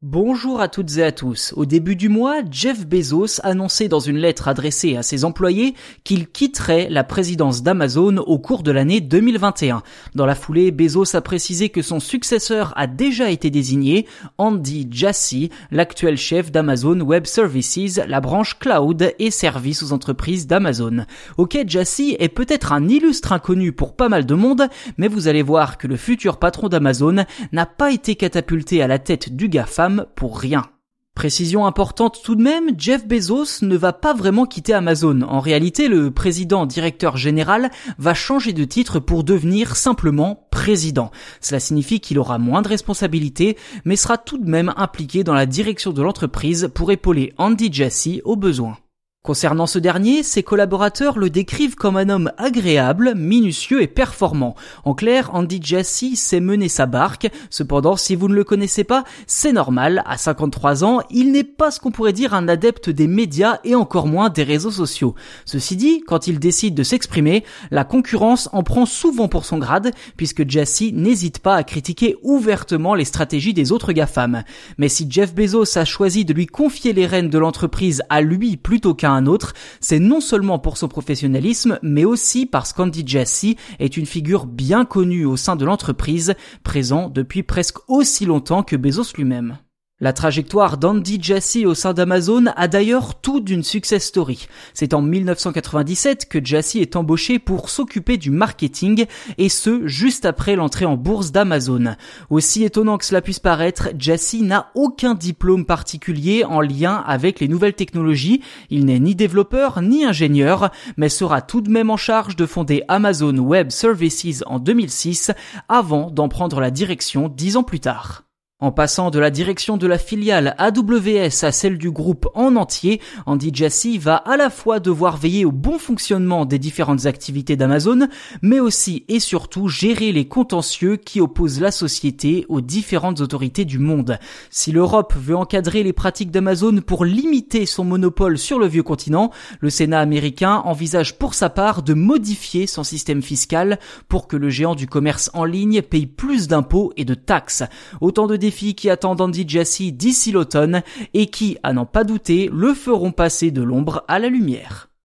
Bonjour à toutes et à tous. Au début du mois, Jeff Bezos annonçait dans une lettre adressée à ses employés qu'il quitterait la présidence d'Amazon au cours de l'année 2021. Dans la foulée, Bezos a précisé que son successeur a déjà été désigné, Andy Jassy, l'actuel chef d'Amazon Web Services, la branche cloud et services aux entreprises d'Amazon. Ok, Jassy est peut-être un illustre inconnu pour pas mal de monde, mais vous allez voir que le futur patron d'Amazon n'a pas été catapulté à la tête du GAFA pour rien. Précision importante tout de même, Jeff Bezos ne va pas vraiment quitter Amazon. En réalité, le président directeur général va changer de titre pour devenir simplement président. Cela signifie qu'il aura moins de responsabilités, mais sera tout de même impliqué dans la direction de l'entreprise pour épauler Andy Jassy au besoin. Concernant ce dernier, ses collaborateurs le décrivent comme un homme agréable, minutieux et performant. En clair, Andy Jassy sait mener sa barque. Cependant, si vous ne le connaissez pas, c'est normal. À 53 ans, il n'est pas ce qu'on pourrait dire un adepte des médias et encore moins des réseaux sociaux. Ceci dit, quand il décide de s'exprimer, la concurrence en prend souvent pour son grade, puisque Jassy n'hésite pas à critiquer ouvertement les stratégies des autres GAFAM. Mais si Jeff Bezos a choisi de lui confier les rênes de l'entreprise à lui plutôt qu'à c'est non seulement pour son professionnalisme, mais aussi parce qu'Andy Jassy est une figure bien connue au sein de l'entreprise, présent depuis presque aussi longtemps que Bezos lui-même. La trajectoire d'Andy Jassy au sein d'Amazon a d'ailleurs tout d'une success story. C'est en 1997 que Jassy est embauché pour s'occuper du marketing et ce, juste après l'entrée en bourse d'Amazon. Aussi étonnant que cela puisse paraître, Jassy n'a aucun diplôme particulier en lien avec les nouvelles technologies. Il n'est ni développeur ni ingénieur, mais sera tout de même en charge de fonder Amazon Web Services en 2006 avant d'en prendre la direction dix ans plus tard. En passant de la direction de la filiale AWS à celle du groupe en entier, Andy Jassy va à la fois devoir veiller au bon fonctionnement des différentes activités d'Amazon, mais aussi et surtout gérer les contentieux qui opposent la société aux différentes autorités du monde. Si l'Europe veut encadrer les pratiques d'Amazon pour limiter son monopole sur le vieux continent, le Sénat américain envisage pour sa part de modifier son système fiscal pour que le géant du commerce en ligne paye plus d'impôts et de taxes. Autant de qui attendent Andy Jassy d'ici l'automne et qui, à n'en pas douter, le feront passer de l'ombre à la lumière.